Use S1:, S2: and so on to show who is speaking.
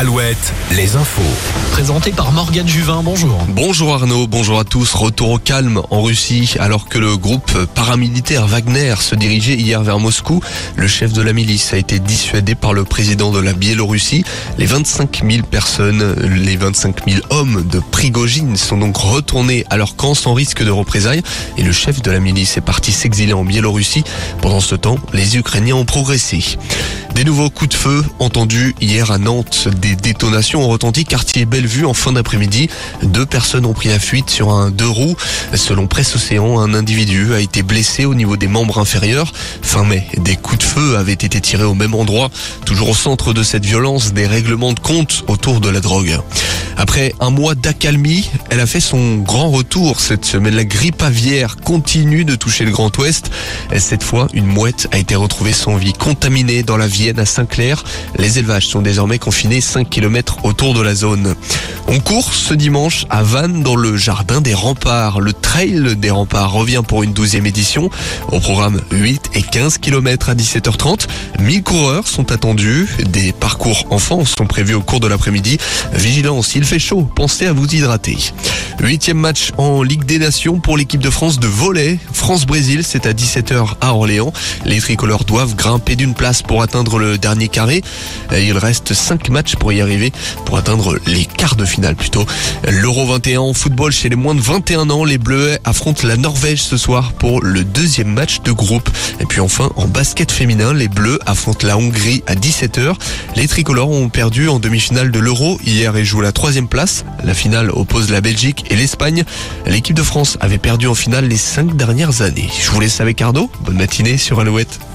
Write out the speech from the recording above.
S1: Alouette, les infos.
S2: Présenté par Morgane Juvin, bonjour.
S3: Bonjour Arnaud, bonjour à tous. Retour au calme en Russie alors que le groupe paramilitaire Wagner se dirigeait hier vers Moscou. Le chef de la milice a été dissuadé par le président de la Biélorussie. Les 25 000 personnes, les 25 000 hommes de Prigogine sont donc retournés à leur camp sans risque de représailles et le chef de la milice est parti s'exiler en Biélorussie. Pendant ce temps, les Ukrainiens ont progressé. Des nouveaux coups de feu entendus hier à Nantes. Des détonations ont retenti quartier Bellevue en fin d'après-midi. Deux personnes ont pris la fuite sur un deux roues. Selon Presse Océan, un individu a été blessé au niveau des membres inférieurs. Fin mai, des coups de feu avaient été tirés au même endroit. Toujours au centre de cette violence, des règlements de compte autour de la drogue. Après un mois d'accalmie, elle a fait son grand retour cette semaine. La grippe aviaire continue de toucher le Grand Ouest. Cette fois, une mouette a été retrouvée sans vie, contaminée dans la Vienne à Saint-Clair. Les élevages sont désormais confinés 5 km autour de la zone. On court ce dimanche à Vannes dans le jardin des remparts. Le trail des remparts revient pour une douzième édition. Au programme 8 et 15 km à 17h30. 1000 coureurs sont attendus. Des parcours enfants sont prévus au cours de l'après-midi. Vigilance, il fait chaud. Pensez à vous hydrater. Huitième match en Ligue des Nations pour l'équipe de France de volley. France-Brésil, c'est à 17h à Orléans. Les tricolores doivent grimper d'une place pour atteindre le dernier carré. Il reste cinq matchs pour y arriver, pour atteindre les quarts de finale plutôt. L'Euro 21 en football chez les moins de 21 ans, les Bleus affrontent la Norvège ce soir pour le deuxième match de groupe. Et puis enfin, en basket féminin, les Bleus affrontent la Hongrie à 17h. Les tricolores ont perdu en demi-finale de l'Euro hier et jouent la troisième place. La finale oppose la Belgique et l'Espagne. L'équipe de France avait perdu en finale les cinq dernières années. Je vous laisse avec Arnaud. Bonne matinée sur Alouette.